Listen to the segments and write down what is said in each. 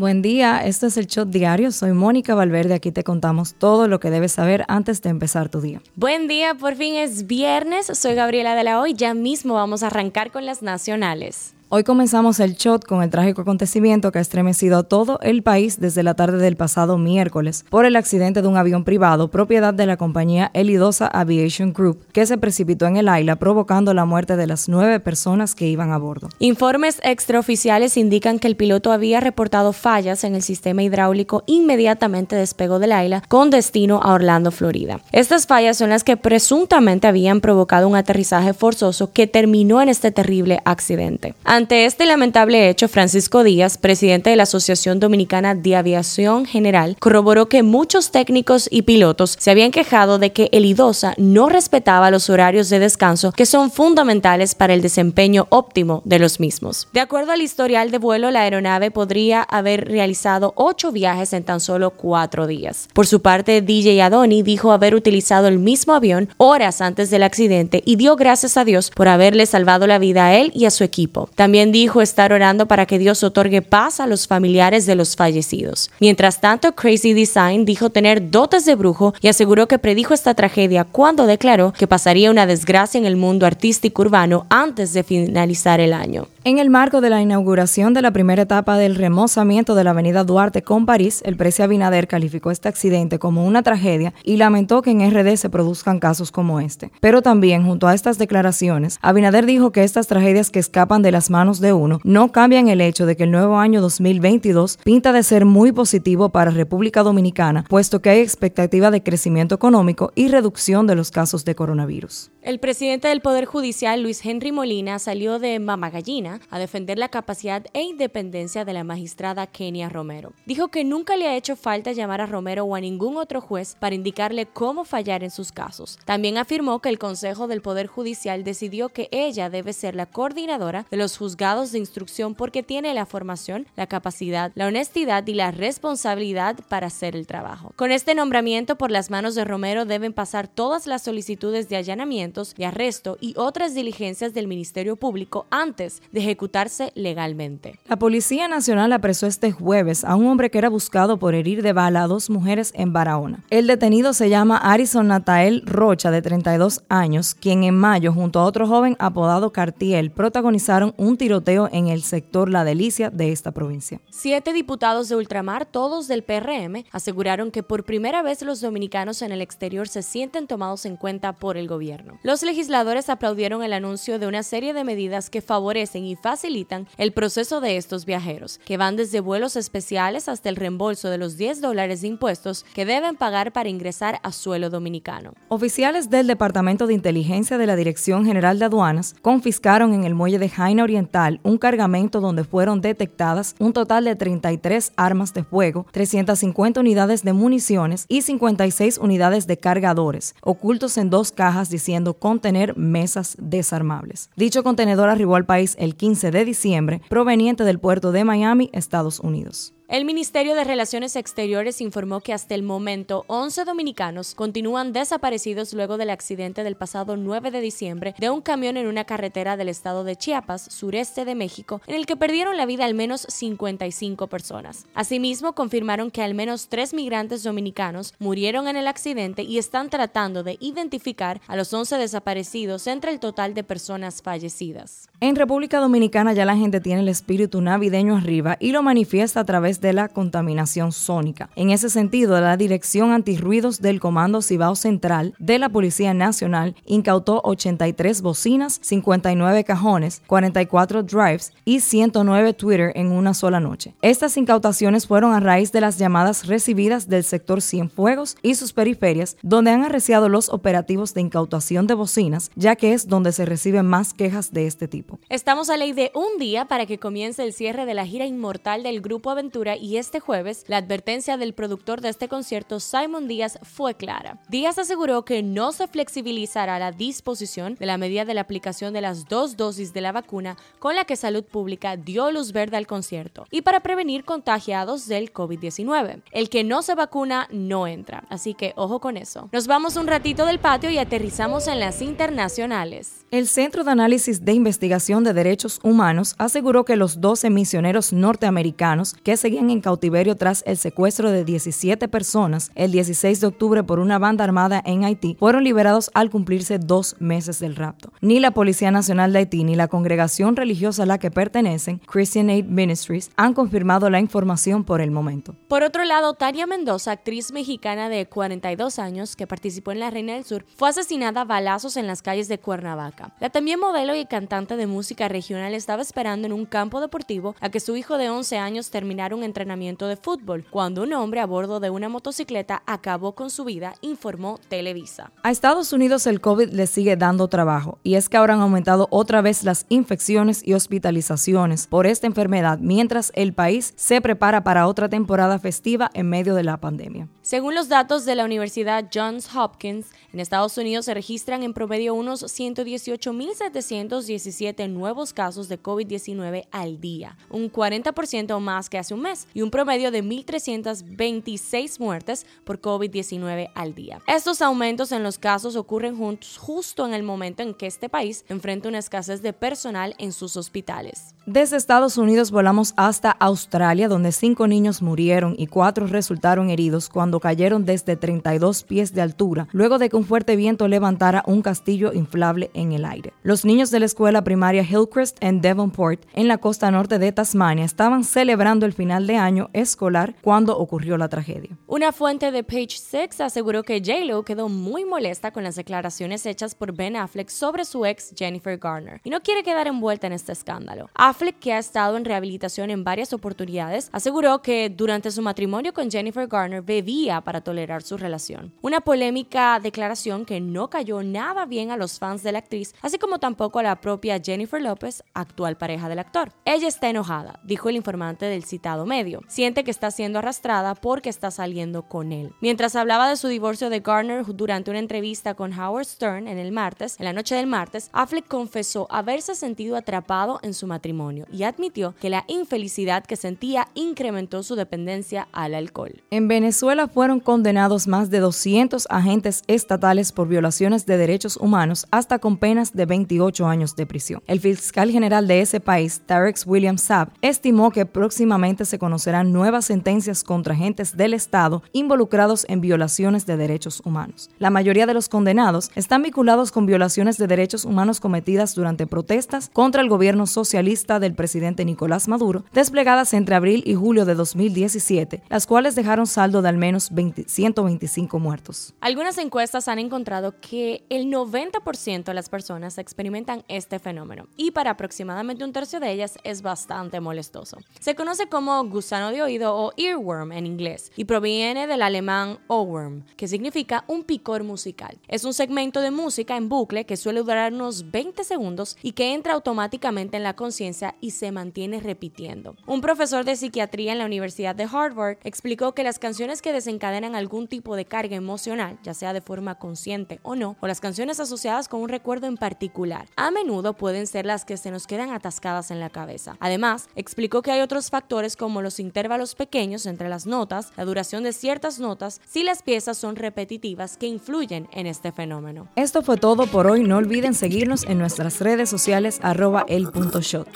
Buen día, este es el Shot Diario. Soy Mónica Valverde. Aquí te contamos todo lo que debes saber antes de empezar tu día. Buen día, por fin es viernes. Soy Gabriela de la Hoy. Ya mismo vamos a arrancar con las nacionales. Hoy comenzamos el shot con el trágico acontecimiento que ha estremecido a todo el país desde la tarde del pasado miércoles por el accidente de un avión privado propiedad de la compañía Elidosa Aviation Group que se precipitó en el Aila provocando la muerte de las nueve personas que iban a bordo. Informes extraoficiales indican que el piloto había reportado fallas en el sistema hidráulico inmediatamente despegó del Aila con destino a Orlando, Florida. Estas fallas son las que presuntamente habían provocado un aterrizaje forzoso que terminó en este terrible accidente. Este lamentable hecho, Francisco Díaz, presidente de la Asociación Dominicana de Aviación General, corroboró que muchos técnicos y pilotos se habían quejado de que el IDOSA no respetaba los horarios de descanso que son fundamentales para el desempeño óptimo de los mismos. De acuerdo al historial de vuelo, la aeronave podría haber realizado ocho viajes en tan solo cuatro días. Por su parte, DJ Adoni dijo haber utilizado el mismo avión horas antes del accidente y dio gracias a Dios por haberle salvado la vida a él y a su equipo. Dijo estar orando para que Dios otorgue paz a los familiares de los fallecidos. Mientras tanto, Crazy Design dijo tener dotes de brujo y aseguró que predijo esta tragedia cuando declaró que pasaría una desgracia en el mundo artístico urbano antes de finalizar el año. En el marco de la inauguración de la primera etapa del remozamiento de la avenida Duarte con París, el precio Abinader calificó este accidente como una tragedia y lamentó que en RD se produzcan casos como este. Pero también, junto a estas declaraciones, Abinader dijo que estas tragedias que escapan de las manos de uno no cambian el hecho de que el nuevo año 2022 pinta de ser muy positivo para República Dominicana, puesto que hay expectativa de crecimiento económico y reducción de los casos de coronavirus. El presidente del Poder Judicial, Luis Henry Molina, salió de Mamagallina a defender la capacidad e independencia de la magistrada Kenia Romero. Dijo que nunca le ha hecho falta llamar a Romero o a ningún otro juez para indicarle cómo fallar en sus casos. También afirmó que el Consejo del Poder Judicial decidió que ella debe ser la coordinadora de los juzgados de instrucción porque tiene la formación, la capacidad, la honestidad y la responsabilidad para hacer el trabajo. Con este nombramiento por las manos de Romero deben pasar todas las solicitudes de allanamiento de arresto y otras diligencias del Ministerio Público antes de ejecutarse legalmente. La Policía Nacional apresó este jueves a un hombre que era buscado por herir de bala a dos mujeres en Barahona. El detenido se llama Arison Natael Rocha, de 32 años, quien en mayo, junto a otro joven apodado Cartiel, protagonizaron un tiroteo en el sector La Delicia de esta provincia. Siete diputados de ultramar, todos del PRM, aseguraron que por primera vez los dominicanos en el exterior se sienten tomados en cuenta por el gobierno. Los legisladores aplaudieron el anuncio de una serie de medidas que favorecen y facilitan el proceso de estos viajeros, que van desde vuelos especiales hasta el reembolso de los 10 dólares de impuestos que deben pagar para ingresar a suelo dominicano. Oficiales del Departamento de Inteligencia de la Dirección General de Aduanas confiscaron en el muelle de Jaina Oriental un cargamento donde fueron detectadas un total de 33 armas de fuego, 350 unidades de municiones y 56 unidades de cargadores, ocultos en dos cajas diciendo contener mesas desarmables. Dicho contenedor arribó al país el 15 de diciembre, proveniente del puerto de Miami, Estados Unidos. El Ministerio de Relaciones Exteriores informó que hasta el momento 11 dominicanos continúan desaparecidos luego del accidente del pasado 9 de diciembre de un camión en una carretera del estado de Chiapas, sureste de México, en el que perdieron la vida al menos 55 personas. Asimismo, confirmaron que al menos tres migrantes dominicanos murieron en el accidente y están tratando de identificar a los 11 desaparecidos entre el total de personas fallecidas. En República Dominicana ya la gente tiene el espíritu navideño arriba y lo manifiesta a través de la contaminación sónica. En ese sentido, la Dirección Antirruidos del Comando Cibao Central de la Policía Nacional incautó 83 bocinas, 59 cajones, 44 drives y 109 Twitter en una sola noche. Estas incautaciones fueron a raíz de las llamadas recibidas del sector Cienfuegos y sus periferias, donde han arreciado los operativos de incautación de bocinas, ya que es donde se reciben más quejas de este tipo. Estamos a ley de un día para que comience el cierre de la gira inmortal del Grupo Aventura y este jueves la advertencia del productor de este concierto, Simon Díaz, fue clara. Díaz aseguró que no se flexibilizará la disposición de la medida de la aplicación de las dos dosis de la vacuna con la que Salud Pública dio luz verde al concierto y para prevenir contagiados del COVID-19. El que no se vacuna no entra, así que ojo con eso. Nos vamos un ratito del patio y aterrizamos en las internacionales. El Centro de Análisis de Investigación de Derechos Humanos aseguró que los 12 misioneros norteamericanos que seguían en cautiverio tras el secuestro de 17 personas el 16 de octubre por una banda armada en Haití, fueron liberados al cumplirse dos meses del rapto. Ni la Policía Nacional de Haití ni la congregación religiosa a la que pertenecen, Christian Aid Ministries, han confirmado la información por el momento. Por otro lado, Tania Mendoza, actriz mexicana de 42 años que participó en La Reina del Sur, fue asesinada a balazos en las calles de Cuernavaca. La también modelo y cantante de música regional estaba esperando en un campo deportivo a que su hijo de 11 años terminara un entrenamiento de fútbol, cuando un hombre a bordo de una motocicleta acabó con su vida, informó Televisa. A Estados Unidos el COVID le sigue dando trabajo y es que ahora han aumentado otra vez las infecciones y hospitalizaciones por esta enfermedad mientras el país se prepara para otra temporada festiva en medio de la pandemia. Según los datos de la Universidad Johns Hopkins, en Estados Unidos se registran en promedio unos 118.717 nuevos casos de COVID-19 al día, un 40% más que hace un mes, y un promedio de 1.326 muertes por COVID-19 al día. Estos aumentos en los casos ocurren justo en el momento en que este país enfrenta una escasez de personal en sus hospitales. Desde Estados Unidos volamos hasta Australia, donde cinco niños murieron y cuatro resultaron heridos cuando cayeron desde 32 pies de altura, luego de que un fuerte viento levantara un castillo inflable en el aire. Los niños de la escuela primaria Hillcrest en Devonport, en la costa norte de Tasmania, estaban celebrando el final de año escolar cuando ocurrió la tragedia. Una fuente de Page Six aseguró que J-Lo quedó muy molesta con las declaraciones hechas por Ben Affleck sobre su ex Jennifer Garner y no quiere quedar envuelta en este escándalo. Affleck, que ha estado en rehabilitación en varias oportunidades, aseguró que durante su matrimonio con Jennifer Garner bebía para tolerar su relación. Una polémica declaración que no cayó nada bien a los fans de la actriz, así como tampoco a la propia Jennifer López, actual pareja del actor. Ella está enojada, dijo el informante del citado medio. Siente que está siendo arrastrada porque está saliendo con él. Mientras hablaba de su divorcio de Garner durante una entrevista con Howard Stern en el martes, en la noche del martes, Affleck confesó haberse sentido atrapado en su matrimonio y admitió que la infelicidad que sentía incrementó su dependencia al alcohol. En Venezuela fueron condenados más de 200 agentes estatales por violaciones de derechos humanos hasta con penas de 28 años de prisión. El fiscal general de ese país, Tarek William Saab, estimó que próximamente se conocerán nuevas sentencias contra agentes del Estado involucrados en violaciones de derechos humanos. La mayoría de los condenados están vinculados con violaciones de derechos humanos cometidas durante protestas contra el gobierno socialista del presidente Nicolás Maduro, desplegadas entre abril y julio de 2017, las cuales dejaron saldo de al menos 125 muertos. Algunas encuestas han encontrado que el 90% de las personas experimentan este fenómeno y para aproximadamente un tercio de ellas es bastante molestoso. Se conoce como gusano de oído o earworm en inglés y proviene del alemán ohrwurm, que significa un picor musical. Es un segmento de música en bucle que suele durar unos 20 segundos y que entra automáticamente en la conciencia y se mantiene repitiendo. Un profesor de psiquiatría en la Universidad de Harvard explicó que las canciones que desencadenan algún tipo de carga emocional, ya sea de forma consciente o no, o las canciones asociadas con un recuerdo en particular, a menudo pueden ser las que se nos quedan atascadas en la cabeza. Además, explicó que hay otros factores como los intervalos pequeños entre las notas, la duración de ciertas notas, si las piezas son repetitivas que influyen en este fenómeno. Esto fue todo por hoy. No olviden seguirnos en nuestras redes sociales arroba el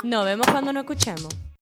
Nos vemos cuando nos escuchemos.